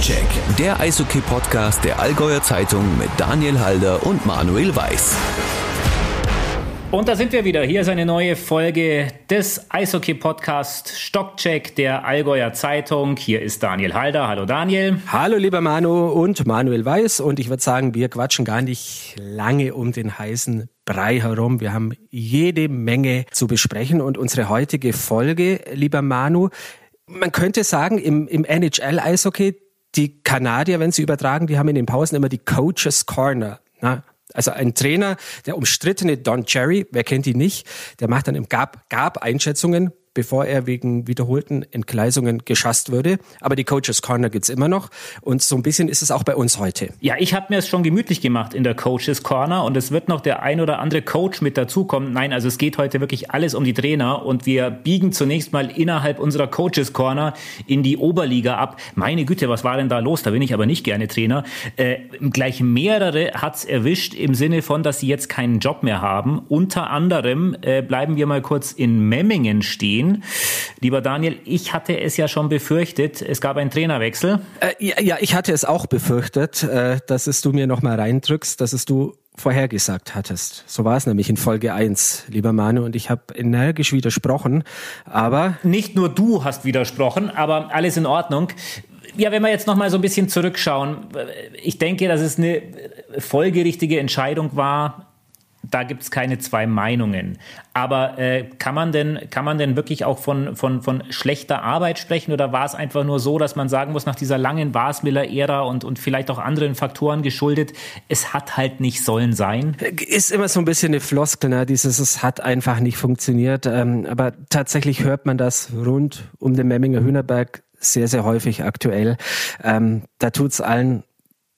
Stockcheck, der Eishockey-Podcast der Allgäuer Zeitung mit Daniel Halder und Manuel Weiß. Und da sind wir wieder. Hier ist eine neue Folge des Eishockey-Podcast Stockcheck der Allgäuer Zeitung. Hier ist Daniel Halder. Hallo Daniel. Hallo lieber Manu und Manuel Weiß. Und ich würde sagen, wir quatschen gar nicht lange um den heißen Brei herum. Wir haben jede Menge zu besprechen. Und unsere heutige Folge, lieber Manu, man könnte sagen, im, im NHL-Eishockey, die Kanadier, wenn sie übertragen, die haben in den Pausen immer die Coaches Corner. Na, also ein Trainer, der umstrittene Don Cherry, wer kennt ihn nicht, der macht dann im Gab, Gab Einschätzungen bevor er wegen wiederholten Entgleisungen geschasst würde. Aber die Coaches Corner gibt's immer noch. Und so ein bisschen ist es auch bei uns heute. Ja, ich habe mir es schon gemütlich gemacht in der Coaches Corner und es wird noch der ein oder andere Coach mit dazukommen. Nein, also es geht heute wirklich alles um die Trainer und wir biegen zunächst mal innerhalb unserer Coaches Corner in die Oberliga ab. Meine Güte, was war denn da los? Da bin ich aber nicht gerne Trainer. Äh, gleich mehrere hat's erwischt im Sinne von, dass sie jetzt keinen Job mehr haben. Unter anderem äh, bleiben wir mal kurz in Memmingen stehen stehen. Lieber Daniel, ich hatte es ja schon befürchtet, es gab einen Trainerwechsel. Äh, ja, ja, ich hatte es auch befürchtet, äh, dass es du mir nochmal reindrückst, dass es du vorhergesagt hattest. So war es nämlich in Folge 1, lieber Manu, und ich habe energisch widersprochen, aber... Nicht nur du hast widersprochen, aber alles in Ordnung ja, wenn wir jetzt noch mal so ein bisschen zurückschauen, ich denke, dass es eine folgerichtige Entscheidung war, da gibt es keine zwei Meinungen. Aber äh, kann man denn kann man denn wirklich auch von von von schlechter Arbeit sprechen oder war es einfach nur so, dass man sagen muss nach dieser langen Basmiller-Ära und und vielleicht auch anderen Faktoren geschuldet, es hat halt nicht sollen sein? Ist immer so ein bisschen eine Floskel, ne? dieses es hat einfach nicht funktioniert. Ähm, aber tatsächlich hört man das rund um den Memminger Hühnerberg sehr sehr häufig aktuell. Ähm, da tut's allen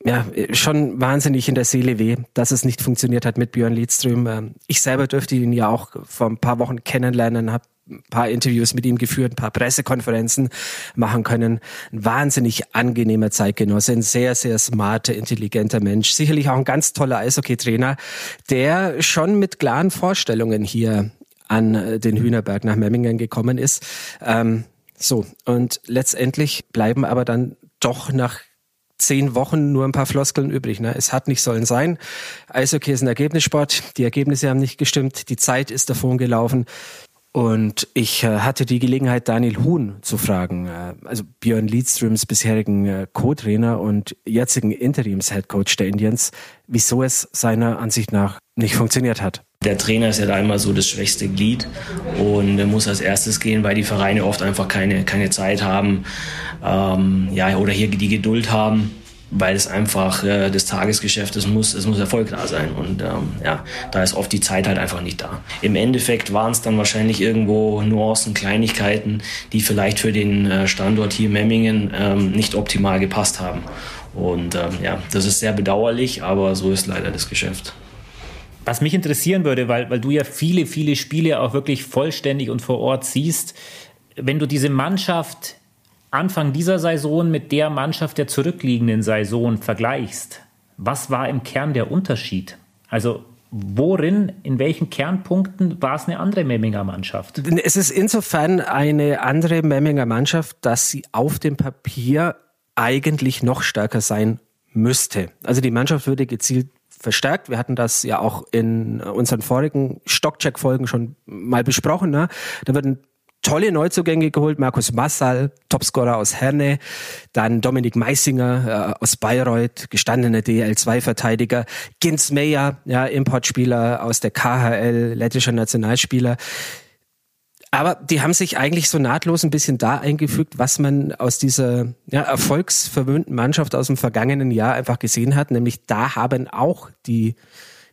ja, schon wahnsinnig in der Seele weh, dass es nicht funktioniert hat mit Björn Liedström. Ähm, ich selber dürfte ihn ja auch vor ein paar Wochen kennenlernen, habe ein paar Interviews mit ihm geführt, ein paar Pressekonferenzen machen können. Ein wahnsinnig angenehmer Zeitgenosse, ein sehr, sehr smarter, intelligenter Mensch. Sicherlich auch ein ganz toller Eishockey-Trainer, der schon mit klaren Vorstellungen hier an äh, den Hühnerberg nach Memmingen gekommen ist. Ähm, so, und letztendlich bleiben aber dann doch nach zehn Wochen nur ein paar Floskeln übrig. Ne? Es hat nicht sollen sein. Eishockey ist ein Ergebnissport. Die Ergebnisse haben nicht gestimmt. Die Zeit ist davon gelaufen. Und ich äh, hatte die Gelegenheit, Daniel Huhn zu fragen, äh, also Björn Liedströms bisherigen äh, Co-Trainer und jetzigen Interims-Headcoach der Indians, wieso es seiner Ansicht nach nicht funktioniert hat. Der Trainer ist ja da immer so das schwächste Glied und muss als erstes gehen, weil die Vereine oft einfach keine, keine Zeit haben ähm, ja, oder hier die Geduld haben, weil es einfach äh, das Tagesgeschäft ist, muss, es muss Erfolg da sein und ähm, ja, da ist oft die Zeit halt einfach nicht da. Im Endeffekt waren es dann wahrscheinlich irgendwo Nuancen, Kleinigkeiten, die vielleicht für den äh, Standort hier Memmingen ähm, nicht optimal gepasst haben. Und ähm, ja, das ist sehr bedauerlich, aber so ist leider das Geschäft. Was mich interessieren würde, weil, weil du ja viele, viele Spiele auch wirklich vollständig und vor Ort siehst, wenn du diese Mannschaft Anfang dieser Saison mit der Mannschaft der zurückliegenden Saison vergleichst, was war im Kern der Unterschied? Also worin, in welchen Kernpunkten war es eine andere Memminger Mannschaft? Es ist insofern eine andere Memminger Mannschaft, dass sie auf dem Papier eigentlich noch stärker sein müsste. Also die Mannschaft würde gezielt verstärkt. Wir hatten das ja auch in unseren vorigen Stockcheck-Folgen schon mal besprochen. Ne? Da würden tolle Neuzugänge geholt. Markus Massal, Topscorer aus Herne. Dann Dominik Meisinger äh, aus Bayreuth, gestandener DL2-Verteidiger. Gins Meyer, ja, Importspieler aus der KHL, lettischer Nationalspieler. Aber die haben sich eigentlich so nahtlos ein bisschen da eingefügt, was man aus dieser ja, erfolgsverwöhnten Mannschaft aus dem vergangenen Jahr einfach gesehen hat. Nämlich da haben auch die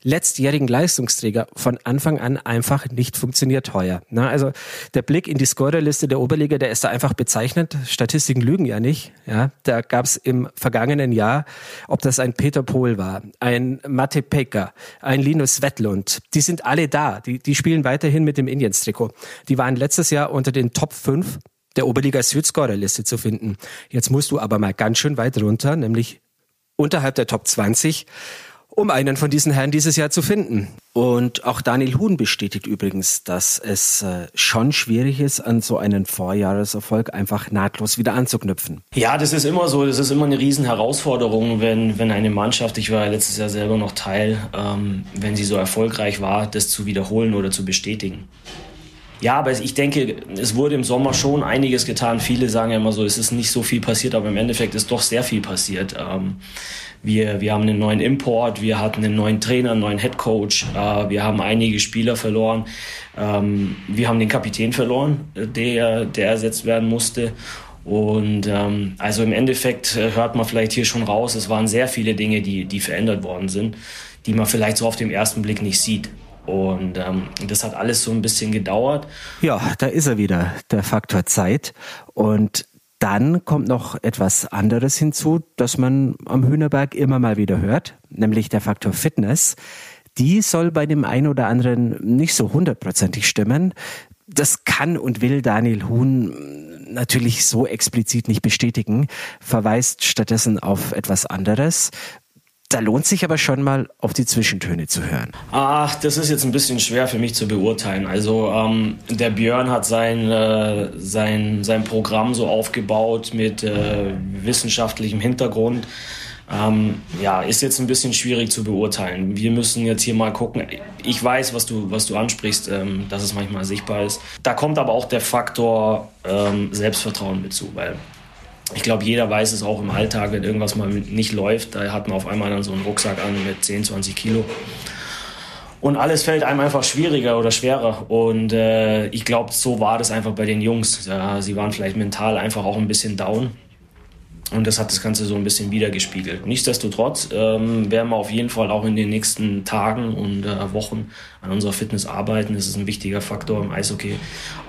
letztjährigen Leistungsträger von Anfang an einfach nicht funktioniert heuer. Na, also der Blick in die Scorerliste der Oberliga, der ist da einfach bezeichnet. Statistiken lügen ja nicht. Ja, da gab es im vergangenen Jahr, ob das ein Peter Pohl war, ein Mate Pekka, ein Linus Wettlund, die sind alle da. Die, die spielen weiterhin mit dem Indians-Trikot. Die waren letztes Jahr unter den Top 5 der Oberliga Süd Scorerliste zu finden. Jetzt musst du aber mal ganz schön weit runter, nämlich unterhalb der Top 20 um einen von diesen Herren dieses Jahr zu finden. Und auch Daniel Huhn bestätigt übrigens, dass es äh, schon schwierig ist, an so einen Vorjahreserfolg einfach nahtlos wieder anzuknüpfen. Ja, das ist immer so. Das ist immer eine Riesenherausforderung, wenn, wenn eine Mannschaft, ich war letztes Jahr selber noch Teil, ähm, wenn sie so erfolgreich war, das zu wiederholen oder zu bestätigen. Ja, aber ich denke, es wurde im Sommer schon einiges getan. Viele sagen ja immer so, es ist nicht so viel passiert, aber im Endeffekt ist doch sehr viel passiert. Ähm, wir, wir haben einen neuen Import, wir hatten einen neuen Trainer, einen neuen Headcoach, äh, wir haben einige Spieler verloren, ähm, wir haben den Kapitän verloren, der, der ersetzt werden musste. Und ähm, also im Endeffekt äh, hört man vielleicht hier schon raus, es waren sehr viele Dinge, die, die verändert worden sind, die man vielleicht so auf den ersten Blick nicht sieht. Und ähm, das hat alles so ein bisschen gedauert. Ja, da ist er wieder, der Faktor Zeit. Und dann kommt noch etwas anderes hinzu, das man am Hühnerberg immer mal wieder hört, nämlich der Faktor Fitness. Die soll bei dem einen oder anderen nicht so hundertprozentig stimmen. Das kann und will Daniel Huhn natürlich so explizit nicht bestätigen, verweist stattdessen auf etwas anderes. Da lohnt sich aber schon mal auf die Zwischentöne zu hören. Ach, das ist jetzt ein bisschen schwer für mich zu beurteilen. Also ähm, der Björn hat sein, äh, sein, sein Programm so aufgebaut mit äh, wissenschaftlichem Hintergrund. Ähm, ja, ist jetzt ein bisschen schwierig zu beurteilen. Wir müssen jetzt hier mal gucken. Ich weiß, was du, was du ansprichst, ähm, dass es manchmal sichtbar ist. Da kommt aber auch der Faktor ähm, Selbstvertrauen mit zu, weil ich glaube, jeder weiß es auch im Alltag, wenn irgendwas mal nicht läuft, da hat man auf einmal dann so einen Rucksack an mit 10, 20 Kilo. Und alles fällt einem einfach schwieriger oder schwerer. Und äh, ich glaube, so war das einfach bei den Jungs. Ja, sie waren vielleicht mental einfach auch ein bisschen down. Und das hat das Ganze so ein bisschen wiedergespiegelt. Nichtsdestotrotz ähm, werden wir auf jeden Fall auch in den nächsten Tagen und äh, Wochen an unserer Fitness arbeiten. Das ist ein wichtiger Faktor im Eishockey.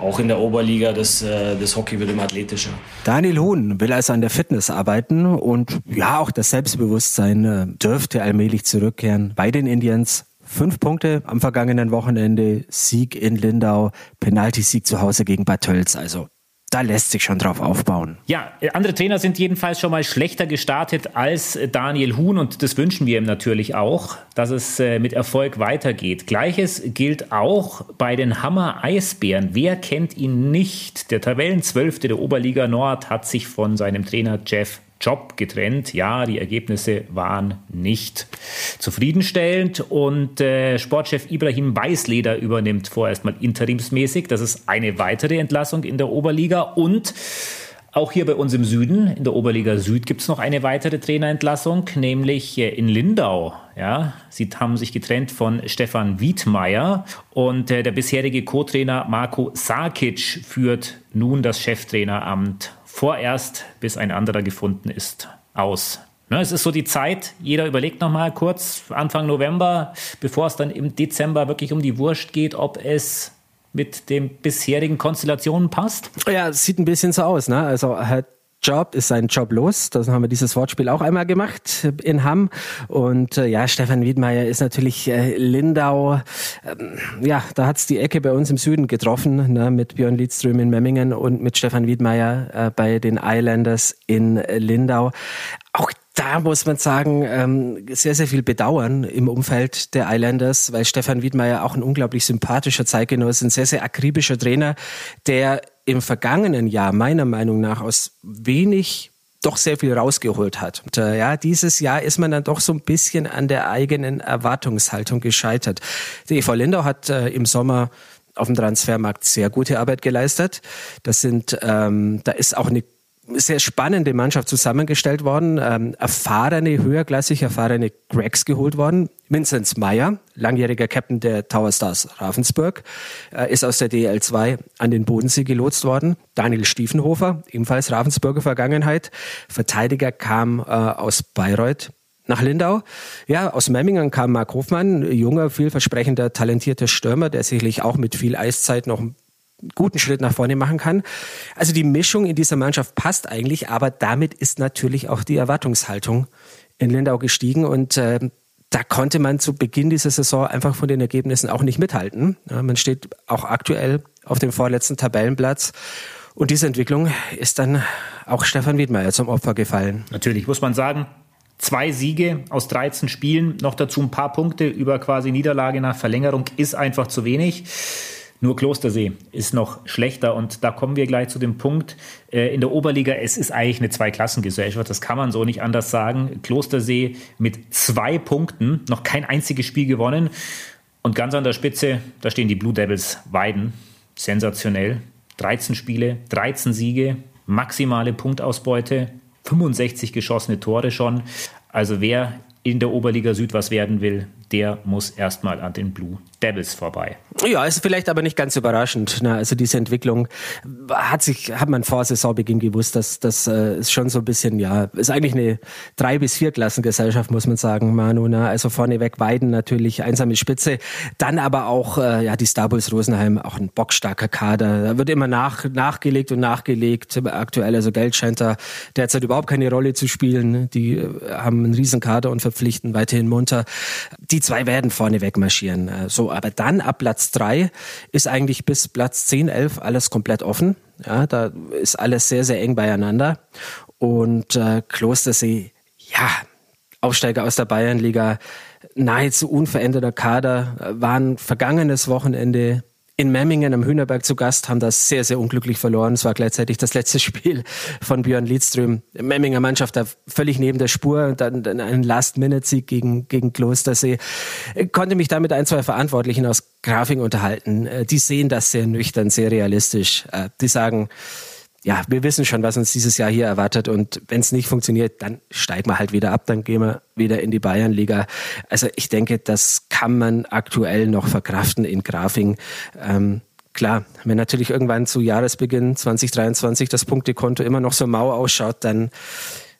Auch in der Oberliga, das, äh, das Hockey wird immer athletischer. Daniel Huhn will also an der Fitness arbeiten und ja, auch das Selbstbewusstsein äh, dürfte allmählich zurückkehren bei den Indians. Fünf Punkte am vergangenen Wochenende, Sieg in Lindau, Penalty-Sieg zu Hause gegen Bad Tölz. Also da lässt sich schon drauf aufbauen. Ja, andere Trainer sind jedenfalls schon mal schlechter gestartet als Daniel Huhn und das wünschen wir ihm natürlich auch, dass es äh, mit Erfolg weitergeht. Gleiches gilt auch bei den Hammer Eisbären. Wer kennt ihn nicht? Der Tabellenzwölfte der Oberliga Nord hat sich von seinem Trainer Jeff Job getrennt. Ja, die Ergebnisse waren nicht zufriedenstellend und äh, Sportchef Ibrahim Weißleder übernimmt vorerst mal interimsmäßig. Das ist eine weitere Entlassung in der Oberliga und auch hier bei uns im Süden, in der Oberliga Süd, gibt es noch eine weitere Trainerentlassung, nämlich äh, in Lindau. Ja, sie haben sich getrennt von Stefan Wiedmeier und äh, der bisherige Co-Trainer Marco Sarkic führt nun das Cheftraineramt vorerst, bis ein anderer gefunden ist, aus. Ne, es ist so die Zeit, jeder überlegt nochmal kurz, Anfang November, bevor es dann im Dezember wirklich um die Wurst geht, ob es mit den bisherigen Konstellationen passt? Ja, sieht ein bisschen so aus. Ne? Also Herr Job ist sein Job los. Das haben wir dieses Wortspiel auch einmal gemacht in Hamm. Und äh, ja, Stefan Wiedmeier ist natürlich äh, Lindau. Ähm, ja, da hat's die Ecke bei uns im Süden getroffen, ne, mit Björn Liedström in Memmingen und mit Stefan Wiedmeier äh, bei den Islanders in Lindau. Auch da muss man sagen, ähm, sehr, sehr viel bedauern im Umfeld der Islanders, weil Stefan Wiedmeier auch ein unglaublich sympathischer Zeitgenosse, ein sehr, sehr akribischer Trainer, der im vergangenen Jahr meiner Meinung nach aus wenig doch sehr viel rausgeholt hat. Und äh, ja, dieses Jahr ist man dann doch so ein bisschen an der eigenen Erwartungshaltung gescheitert. Der EV Lindau hat äh, im Sommer auf dem Transfermarkt sehr gute Arbeit geleistet. Das sind, ähm, da ist auch eine sehr spannende Mannschaft zusammengestellt worden, ähm, erfahrene, höherklassig erfahrene Gregs geholt worden. Vinzenz Meyer, langjähriger Captain der Tower Stars Ravensburg, äh, ist aus der DL2 an den Bodensee gelotst worden. Daniel Stiefenhofer, ebenfalls Ravensburger Vergangenheit. Verteidiger kam äh, aus Bayreuth nach Lindau. Ja, aus Memmingen kam Mark Hofmann, junger, vielversprechender, talentierter Stürmer, der sicherlich auch mit viel Eiszeit noch guten Schritt nach vorne machen kann. Also die Mischung in dieser Mannschaft passt eigentlich, aber damit ist natürlich auch die Erwartungshaltung in Lindau gestiegen und äh, da konnte man zu Beginn dieser Saison einfach von den Ergebnissen auch nicht mithalten. Ja, man steht auch aktuell auf dem vorletzten Tabellenplatz. Und diese Entwicklung ist dann auch Stefan Wiedmeier zum Opfer gefallen. Natürlich muss man sagen, Zwei Siege aus 13 Spielen, noch dazu ein paar Punkte über quasi Niederlage nach Verlängerung ist einfach zu wenig. Nur Klostersee ist noch schlechter und da kommen wir gleich zu dem Punkt äh, in der Oberliga. Es ist eigentlich eine Zweiklassengesellschaft, das kann man so nicht anders sagen. Klostersee mit zwei Punkten, noch kein einziges Spiel gewonnen und ganz an der Spitze, da stehen die Blue Devils Weiden. Sensationell. 13 Spiele, 13 Siege, maximale Punktausbeute, 65 geschossene Tore schon. Also wer in der Oberliga Süd was werden will, der muss erstmal an den Blue Devils vorbei. Ja, ist vielleicht aber nicht ganz überraschend. Na, also diese Entwicklung hat sich, hat man vor Saisonbeginn gewusst, dass das äh, ist schon so ein bisschen, ja, ist eigentlich eine drei bis vier Klassengesellschaft, muss man sagen, Manu. Na, also vorneweg Weiden natürlich einsame Spitze, dann aber auch äh, ja die Starbulls Rosenheim, auch ein bockstarker Kader. Da wird immer nach, nachgelegt und nachgelegt. Aktuell also Geld scheint da derzeit überhaupt keine Rolle zu spielen. Die äh, haben einen riesen Kader und verpflichten weiterhin munter. Die zwei werden vorneweg marschieren. Äh, so aber dann ab Platz drei ist eigentlich bis Platz 10, 11 alles komplett offen. Ja, da ist alles sehr, sehr eng beieinander. Und äh, Klostersee, ja, Aufsteiger aus der Bayernliga, nahezu unveränderter Kader, äh, waren vergangenes Wochenende in Memmingen am Hühnerberg zu Gast, haben das sehr, sehr unglücklich verloren. Es war gleichzeitig das letzte Spiel von Björn Lidström. Memminger Mannschaft da völlig neben der Spur, dann, dann ein Last-Minute-Sieg gegen, gegen Klostersee. Ich konnte mich da mit ein, zwei Verantwortlichen aus Grafing unterhalten. Äh, die sehen das sehr nüchtern, sehr realistisch. Äh, die sagen, ja, wir wissen schon, was uns dieses Jahr hier erwartet. Und wenn es nicht funktioniert, dann steigen wir halt wieder ab, dann gehen wir wieder in die Bayernliga. Also ich denke, das kann man aktuell noch verkraften in Grafing. Ähm, klar, wenn natürlich irgendwann zu Jahresbeginn 2023 das Punktekonto immer noch so mau ausschaut, dann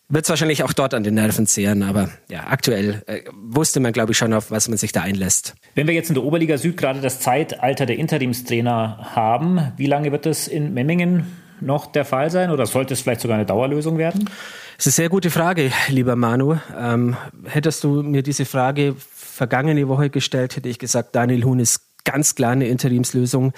wird es wahrscheinlich auch dort an den Nerven zehren. Aber ja, aktuell äh, wusste man, glaube ich, schon, auf was man sich da einlässt. Wenn wir jetzt in der Oberliga Süd gerade das Zeitalter der Interimstrainer haben, wie lange wird es in Memmingen noch der Fall sein oder sollte es vielleicht sogar eine Dauerlösung werden? Das ist eine sehr gute Frage, lieber Manu. Ähm, hättest du mir diese Frage vergangene Woche gestellt, hätte ich gesagt, Daniel Huhn ist ganz klar eine Interimslösung.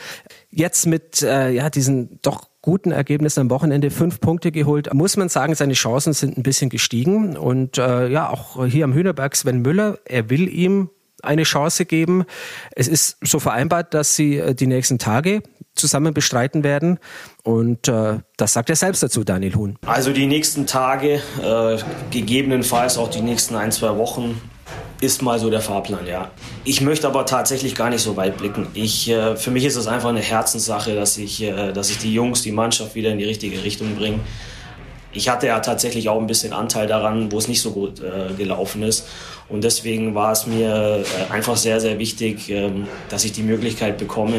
Jetzt mit äh, ja, diesen doch guten Ergebnissen am Wochenende fünf Punkte geholt, muss man sagen, seine Chancen sind ein bisschen gestiegen. Und äh, ja, auch hier am Hühnerberg Sven Müller, er will ihm eine Chance geben. Es ist so vereinbart, dass sie äh, die nächsten Tage zusammen bestreiten werden. Und äh, das sagt er selbst dazu, Daniel Huhn. Also die nächsten Tage, äh, gegebenenfalls auch die nächsten ein, zwei Wochen, ist mal so der Fahrplan, ja. Ich möchte aber tatsächlich gar nicht so weit blicken. Ich, äh, für mich ist es einfach eine Herzenssache, dass ich, äh, dass ich die Jungs, die Mannschaft wieder in die richtige Richtung bringe. Ich hatte ja tatsächlich auch ein bisschen Anteil daran, wo es nicht so gut äh, gelaufen ist. Und deswegen war es mir äh, einfach sehr, sehr wichtig, ähm, dass ich die Möglichkeit bekomme,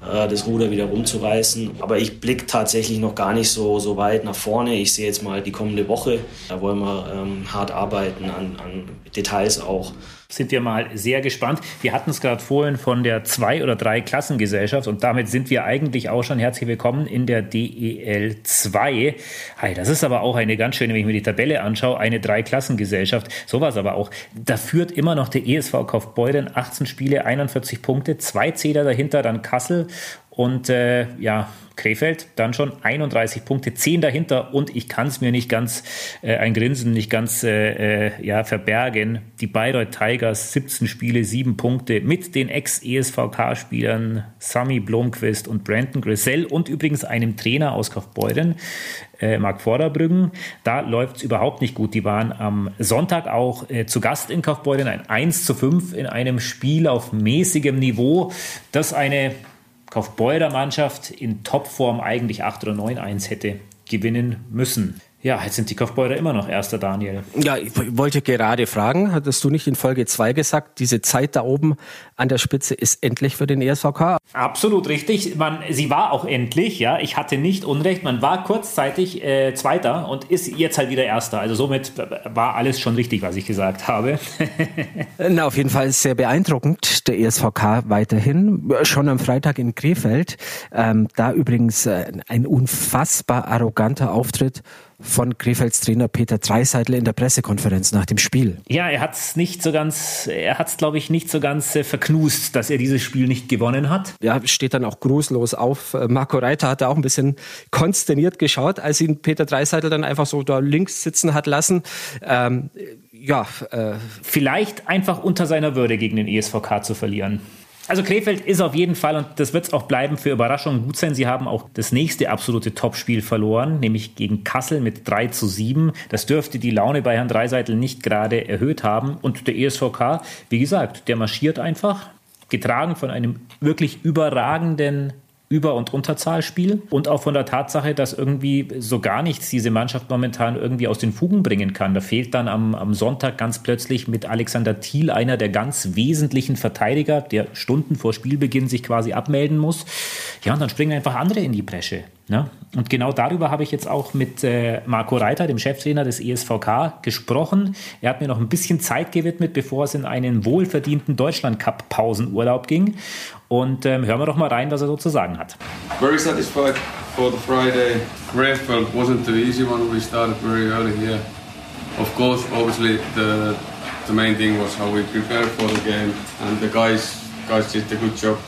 äh, das Ruder wieder rumzureißen. Aber ich blicke tatsächlich noch gar nicht so, so weit nach vorne. Ich sehe jetzt mal die kommende Woche. Da wollen wir ähm, hart arbeiten an, an Details auch sind wir mal sehr gespannt. Wir hatten es gerade vorhin von der zwei- oder drei Klassengesellschaft und damit sind wir eigentlich auch schon herzlich willkommen in der DEL 2. Hey, das ist aber auch eine ganz schöne, wenn ich mir die Tabelle anschaue, eine Drei-Klassengesellschaft. Sowas aber auch. Da führt immer noch der ESV Kaufbeuren 18 Spiele, 41 Punkte, zwei Zähler dahinter, dann Kassel und äh, ja, Krefeld dann schon 31 Punkte, 10 dahinter und ich kann es mir nicht ganz, äh, ein Grinsen nicht ganz äh, äh ja, verbergen. Die Bayreuth Tigers 17 Spiele, 7 Punkte mit den Ex-ESVK-Spielern Sami Blomqvist und Brandon Grisell und übrigens einem Trainer aus Kaufbeuren, äh, Marc Vorderbrüggen. Da läuft es überhaupt nicht gut. Die waren am Sonntag auch äh, zu Gast in Kaufbeuren, ein 1 zu 5 in einem Spiel auf mäßigem Niveau, das eine Kaufbeurer Mannschaft in Topform eigentlich 8 oder 9-1 hätte gewinnen müssen. Ja, jetzt sind die Kaufbeurer immer noch erster, Daniel. Ja, ich wollte gerade fragen, hattest du nicht in Folge 2 gesagt, diese Zeit da oben an der Spitze ist endlich für den ESVK? Absolut richtig. Man, sie war auch endlich, ja. Ich hatte nicht Unrecht. Man war kurzzeitig äh, Zweiter und ist jetzt halt wieder Erster. Also somit war alles schon richtig, was ich gesagt habe. Na, auf jeden Fall sehr beeindruckend, der ESVK weiterhin. Schon am Freitag in Krefeld. Ähm, da übrigens äh, ein unfassbar arroganter Auftritt von Krefelds Trainer Peter Dreiseitl in der Pressekonferenz nach dem Spiel. Ja, er hat es nicht so ganz, er hat es glaube ich nicht so ganz äh, verknust, dass er dieses Spiel nicht gewonnen hat. Ja, steht dann auch grußlos auf. Äh, Marco Reiter hat da auch ein bisschen konsterniert geschaut, als ihn Peter Dreiseitl dann einfach so da links sitzen hat lassen. Ähm, ja, äh, vielleicht einfach unter seiner Würde gegen den ESVK zu verlieren. Also Krefeld ist auf jeden Fall, und das wird es auch bleiben, für Überraschungen gut sein. Sie haben auch das nächste absolute Topspiel verloren, nämlich gegen Kassel mit 3 zu 7. Das dürfte die Laune bei Herrn Dreiseitel nicht gerade erhöht haben. Und der ESVK, wie gesagt, der marschiert einfach, getragen von einem wirklich überragenden über- und Unterzahlspiel und auch von der Tatsache, dass irgendwie so gar nichts diese Mannschaft momentan irgendwie aus den Fugen bringen kann. Da fehlt dann am, am Sonntag ganz plötzlich mit Alexander Thiel einer der ganz wesentlichen Verteidiger, der Stunden vor Spielbeginn sich quasi abmelden muss. Ja, und dann springen einfach andere in die Bresche. Ne? Und genau darüber habe ich jetzt auch mit äh, Marco Reiter, dem Cheftrainer des ESVK, gesprochen. Er hat mir noch ein bisschen Zeit gewidmet, bevor es in einen wohlverdienten Deutschland-Cup-Pausenurlaub ging. Und ähm, hören wir doch mal rein, was er so zu sagen hat. Very satisfied for the Friday. Krefeld wasn't the easy one. We started very early here. Of course, obviously the the main thing was how we prepared for the game, and the guys guys did a good job.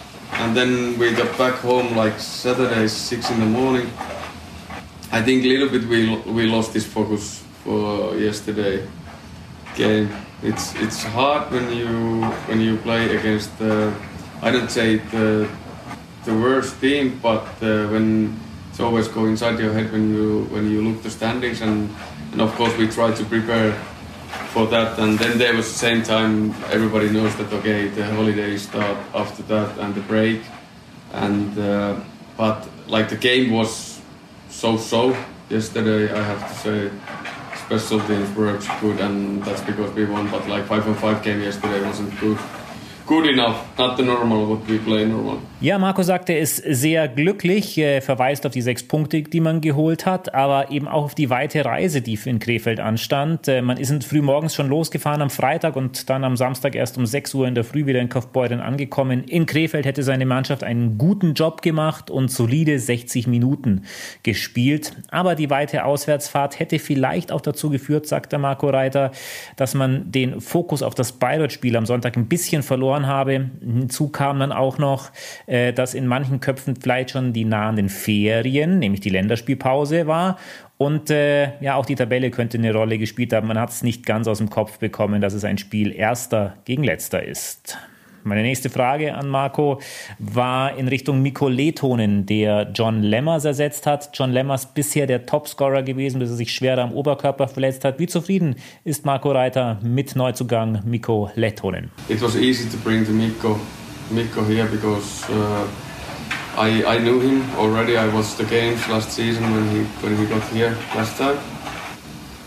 And then we got back home like Saturday, six in the morning. I think a little bit we we lost this focus for yesterday game. It's it's hard when you when you play against the I don't say the the worst team, but uh, when it's always go inside your head when you when you look the standings and and of course we try to prepare for that. And then there was the same time everybody knows that okay the holidays start after that and the break. And uh, but like the game was so so yesterday I have to say special teams works good and that's because we won but like 5 on 5 game yesterday wasn't good good enough, not the normal what we play normal. Ja, Marco sagt, er ist sehr glücklich, er verweist auf die sechs Punkte, die man geholt hat, aber eben auch auf die weite Reise, die in Krefeld anstand. Äh, man ist früh morgens schon losgefahren am Freitag und dann am Samstag erst um 6 Uhr in der Früh wieder in Kaufbeuren angekommen. In Krefeld hätte seine Mannschaft einen guten Job gemacht und solide 60 Minuten gespielt. Aber die weite Auswärtsfahrt hätte vielleicht auch dazu geführt, sagt der Marco Reiter, dass man den Fokus auf das Bayreuth-Spiel am Sonntag ein bisschen verloren habe. Hinzu kam dann auch noch, äh, dass in manchen Köpfen vielleicht schon die nahenden Ferien, nämlich die Länderspielpause war. Und äh, ja, auch die Tabelle könnte eine Rolle gespielt haben. Man hat es nicht ganz aus dem Kopf bekommen, dass es ein Spiel erster gegen letzter ist. Meine nächste Frage an Marco war in Richtung Mikko Letonen, der John Lemmers ersetzt hat. John Lemmers bisher der Topscorer gewesen, bis er sich schwerer am Oberkörper verletzt hat. Wie zufrieden ist Marco Reiter mit Neuzugang Mikko Letonen? It was easy to bring the Mikko, Mikko here because uh, I, I knew him already. I watched the games last season when he, when he got here last time.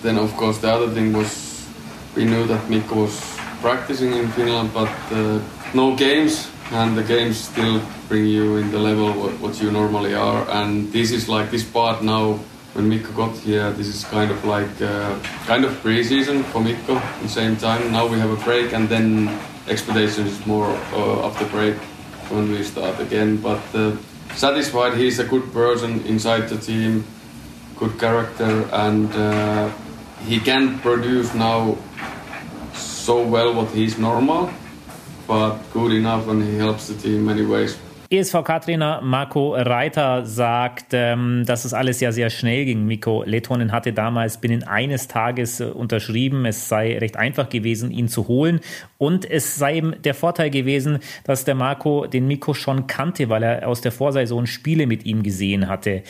Then of course the other thing was we knew that Mikko was practicing in Finland, but uh, no games and the games still bring you in the level what, what you normally are and this is like this part now when Mikko got here this is kind of like uh, kind of pre-season for Mikko at the same time now we have a break and then expectation is more uh, after break when we start again but uh, satisfied he's a good person inside the team good character and uh, he can produce now so well what he's normal but good enough and he helps the team in many ways. ESVK-Trainer Marco Reiter sagt, ähm, dass es alles ja sehr schnell ging. Mikko Letonen hatte damals binnen eines Tages äh, unterschrieben. Es sei recht einfach gewesen, ihn zu holen. Und es sei eben der Vorteil gewesen, dass der Marco den Mikko schon kannte, weil er aus der Vorsaison Spiele mit ihm gesehen hatte.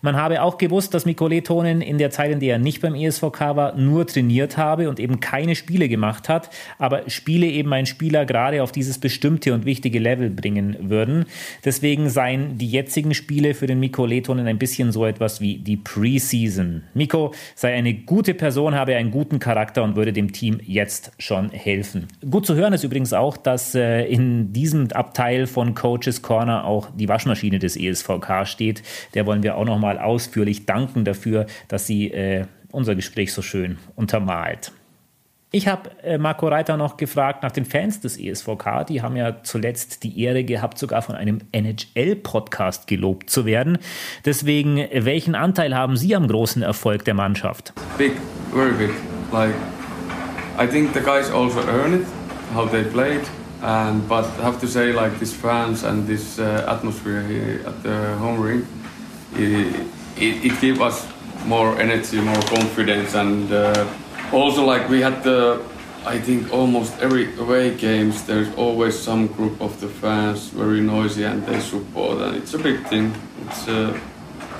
Man habe auch gewusst, dass Mikko Letonen in der Zeit, in der er nicht beim ESVK war, nur trainiert habe und eben keine Spiele gemacht hat. Aber Spiele eben ein Spieler gerade auf dieses bestimmte und wichtige Level bringen würden. Deswegen seien die jetzigen Spiele für den Mikko Letonen ein bisschen so etwas wie die Preseason. Mikko sei eine gute Person, habe einen guten Charakter und würde dem Team jetzt schon helfen. Zu hören ist übrigens auch, dass äh, in diesem Abteil von Coaches Corner auch die Waschmaschine des ESVK steht. Der wollen wir auch noch mal ausführlich danken dafür, dass sie äh, unser Gespräch so schön untermalt. Ich habe äh, Marco Reiter noch gefragt nach den Fans des ESVK. Die haben ja zuletzt die Ehre gehabt, sogar von einem NHL-Podcast gelobt zu werden. Deswegen, welchen Anteil haben Sie am großen Erfolg der Mannschaft? Big, very big. Like, I think the guys also earn it, how they played. And but I have to say, like this fans and this uh, atmosphere here at the home ring, it, it, it us more energy, more confidence, and. Uh, also like we had the I think almost every away games there's always some group of the fans very noisy and they support and it's a big thing. It's a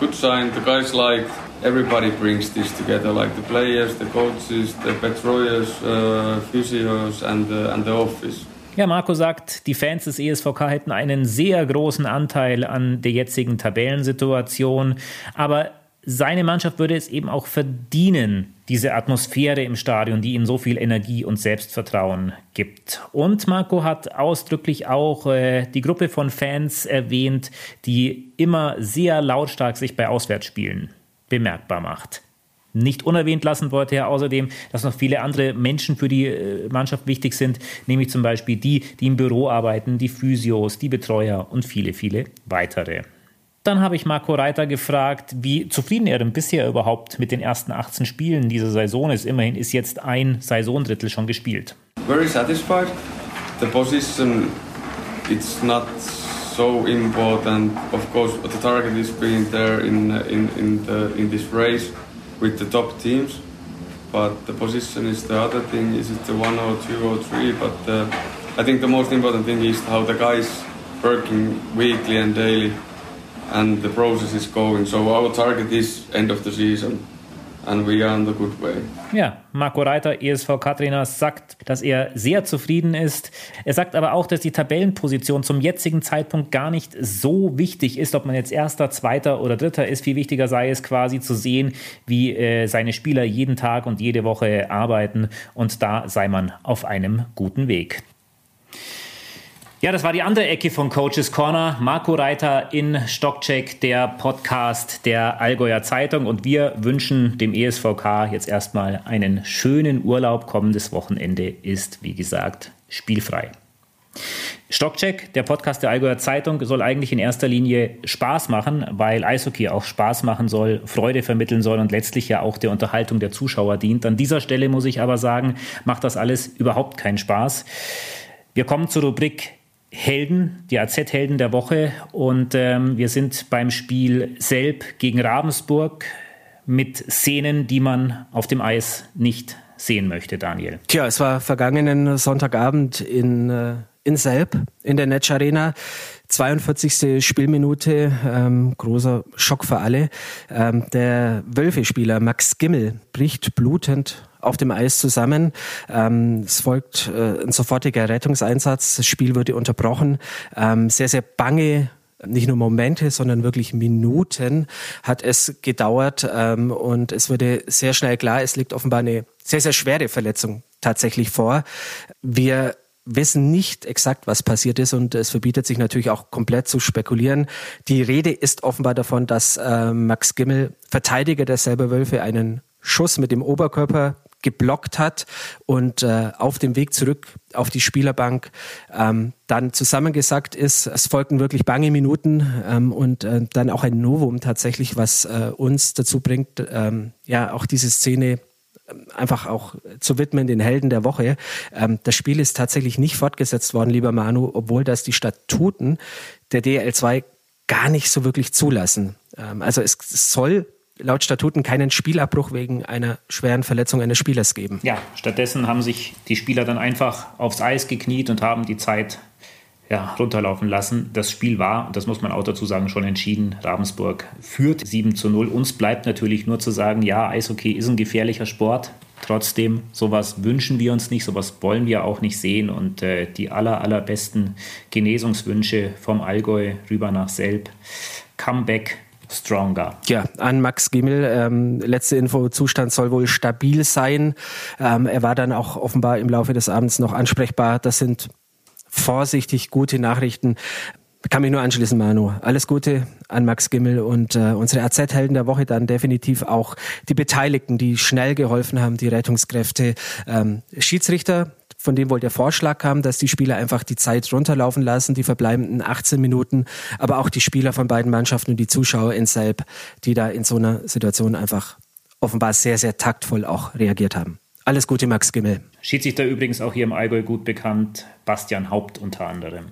good sign. The guys like everybody brings this together, like the players, the coaches, the petroleers, uh, physios and the, and the office. Ja, Marco sagt, die Fans des ESVK hätten einen sehr großen Anteil an der jetzigen Tabellensituation, aber seine Mannschaft würde es eben auch verdienen, diese Atmosphäre im Stadion, die ihnen so viel Energie und Selbstvertrauen gibt. Und Marco hat ausdrücklich auch äh, die Gruppe von Fans erwähnt, die immer sehr lautstark sich bei Auswärtsspielen bemerkbar macht. Nicht unerwähnt lassen wollte er außerdem, dass noch viele andere Menschen für die äh, Mannschaft wichtig sind, nämlich zum Beispiel die, die im Büro arbeiten, die Physios, die Betreuer und viele, viele weitere. Dann habe ich Marco Reiter gefragt, wie zufrieden er denn bisher überhaupt mit den ersten 18 Spielen dieser Saison ist. Immerhin ist jetzt ein Saisondrittel schon gespielt. Very satisfied. The position, it's not so important. Of course, the target is being there in in in the in this race with the top teams. But the position is the other thing. Is it the one or two or three? But uh, I think the most important thing is how the guys working weekly and daily and the process is going. So our target is end of the season. And we are on the good way. Ja, Marco Reiter, ESV-Trainer, sagt, dass er sehr zufrieden ist. Er sagt aber auch, dass die Tabellenposition zum jetzigen Zeitpunkt gar nicht so wichtig ist, ob man jetzt Erster, Zweiter oder Dritter ist. Viel wichtiger sei es quasi zu sehen, wie äh, seine Spieler jeden Tag und jede Woche arbeiten. Und da sei man auf einem guten Weg. Ja, das war die andere Ecke von Coaches Corner. Marco Reiter in Stockcheck, der Podcast der Allgäuer Zeitung. Und wir wünschen dem ESVK jetzt erstmal einen schönen Urlaub. Kommendes Wochenende ist, wie gesagt, spielfrei. Stockcheck, der Podcast der Allgäuer Zeitung, soll eigentlich in erster Linie Spaß machen, weil Eishockey auch Spaß machen soll, Freude vermitteln soll und letztlich ja auch der Unterhaltung der Zuschauer dient. An dieser Stelle muss ich aber sagen, macht das alles überhaupt keinen Spaß. Wir kommen zur Rubrik Helden, die AZ-Helden der Woche. Und ähm, wir sind beim Spiel Selb gegen Ravensburg mit Szenen, die man auf dem Eis nicht sehen möchte, Daniel. Tja, es war vergangenen Sonntagabend in, äh, in Selb, in der Netsch Arena. 42. Spielminute, ähm, großer Schock für alle. Ähm, der Wölfe-Spieler Max Gimmel bricht blutend auf dem Eis zusammen. Ähm, es folgt äh, ein sofortiger Rettungseinsatz. Das Spiel wurde unterbrochen. Ähm, sehr, sehr bange nicht nur Momente, sondern wirklich Minuten hat es gedauert ähm, und es wurde sehr schnell klar, es liegt offenbar eine sehr, sehr schwere Verletzung tatsächlich vor. Wir wissen nicht exakt, was passiert ist und es verbietet sich natürlich auch komplett zu spekulieren. Die Rede ist offenbar davon, dass äh, Max Gimmel, Verteidiger der Selberwölfe, einen Schuss mit dem Oberkörper geblockt hat und äh, auf dem Weg zurück auf die Spielerbank ähm, dann zusammengesackt ist. Es folgten wirklich bange Minuten ähm, und äh, dann auch ein Novum tatsächlich, was äh, uns dazu bringt, ähm, ja auch diese Szene einfach auch zu widmen, den Helden der Woche. Ähm, das Spiel ist tatsächlich nicht fortgesetzt worden, lieber Manu, obwohl das die Statuten der DL2 gar nicht so wirklich zulassen. Ähm, also es soll laut Statuten keinen Spielabbruch wegen einer schweren Verletzung eines Spielers geben. Ja, stattdessen haben sich die Spieler dann einfach aufs Eis gekniet und haben die Zeit ja, runterlaufen lassen. Das Spiel war, und das muss man auch dazu sagen, schon entschieden. Ravensburg führt 7 zu 0. Uns bleibt natürlich nur zu sagen, ja, Eishockey ist ein gefährlicher Sport. Trotzdem, sowas wünschen wir uns nicht, sowas wollen wir auch nicht sehen. Und äh, die aller, allerbesten Genesungswünsche vom Allgäu rüber nach Selb. Comeback Stronger. Ja, an Max Gimmel. Ähm, letzte Info, Zustand soll wohl stabil sein. Ähm, er war dann auch offenbar im Laufe des Abends noch ansprechbar. Das sind vorsichtig gute Nachrichten. Kann mich nur anschließen, Manu. Alles Gute an Max Gimmel und äh, unsere AZ-Helden der Woche dann definitiv auch die Beteiligten, die schnell geholfen haben, die Rettungskräfte, ähm, Schiedsrichter, von dem wohl der Vorschlag kam, dass die Spieler einfach die Zeit runterlaufen lassen, die verbleibenden 18 Minuten, aber auch die Spieler von beiden Mannschaften und die Zuschauer in Selb, die da in so einer Situation einfach offenbar sehr, sehr taktvoll auch reagiert haben. Alles Gute, Max Gimmel. Schiedsrichter übrigens auch hier im Allgäu gut bekannt, Bastian Haupt unter anderem.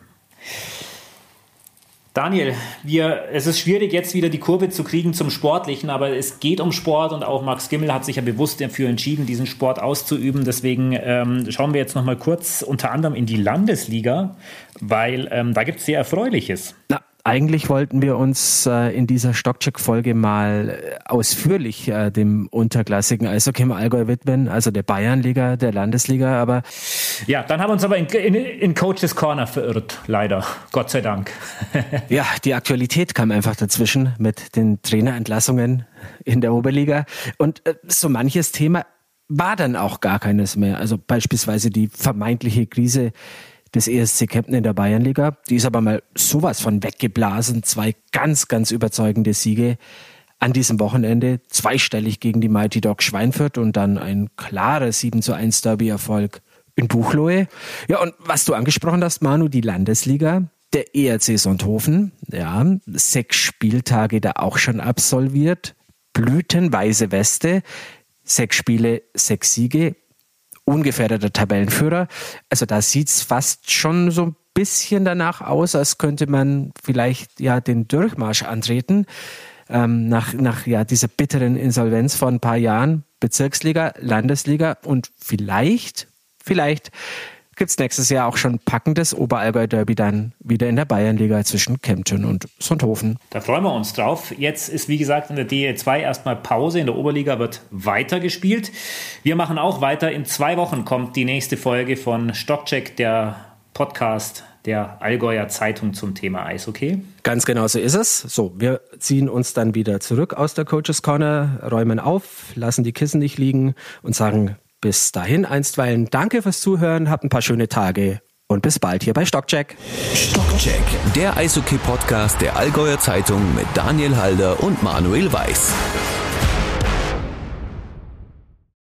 Daniel, wir, es ist schwierig, jetzt wieder die Kurve zu kriegen zum Sportlichen, aber es geht um Sport und auch Max Gimmel hat sich ja bewusst dafür entschieden, diesen Sport auszuüben. Deswegen ähm, schauen wir jetzt noch mal kurz unter anderem in die Landesliga, weil ähm, da gibt es sehr Erfreuliches. Na, eigentlich wollten wir uns äh, in dieser Stockcheck-Folge mal äh, ausführlich äh, dem unterklassigen Eishockey im Allgäu widmen, also der Bayernliga, der Landesliga, aber... Ja, dann haben wir uns aber in, in, in Coaches Corner verirrt, leider. Gott sei Dank. ja, die Aktualität kam einfach dazwischen mit den Trainerentlassungen in der Oberliga und äh, so manches Thema war dann auch gar keines mehr. Also beispielsweise die vermeintliche Krise des ESC Kempten in der Bayernliga. Die ist aber mal sowas von weggeblasen. Zwei ganz, ganz überzeugende Siege an diesem Wochenende. Zweistellig gegen die Mighty Dog Schweinfurt und dann ein klarer 7 zu 1 Derby-Erfolg in Buchloe. Ja, und was du angesprochen hast, Manu, die Landesliga, der ERC Sonthofen, ja, sechs Spieltage da auch schon absolviert. Blütenweise Weste, sechs Spiele, sechs Siege, ungefährdeter Tabellenführer. Also da sieht's fast schon so ein bisschen danach aus, als könnte man vielleicht ja den Durchmarsch antreten. Ähm, nach, nach ja, dieser bitteren Insolvenz vor ein paar Jahren. Bezirksliga, Landesliga und vielleicht, vielleicht gibt es nächstes Jahr auch schon packendes Oberallgäu-Derby dann wieder in der Bayernliga zwischen Kempten und Sonthofen. Da freuen wir uns drauf. Jetzt ist, wie gesagt, in der DL2 erstmal Pause. In der Oberliga wird weiter gespielt. Wir machen auch weiter. In zwei Wochen kommt die nächste Folge von Stockcheck, der Podcast der Allgäuer Zeitung zum Thema Eishockey. Ganz genau so ist es. So, wir ziehen uns dann wieder zurück aus der Coaches Corner, räumen auf, lassen die Kissen nicht liegen und sagen bis dahin einstweilen danke fürs Zuhören, habt ein paar schöne Tage und bis bald hier bei Stockcheck. Stockcheck, der Eishockey-Podcast der Allgäuer Zeitung mit Daniel Halder und Manuel Weiß.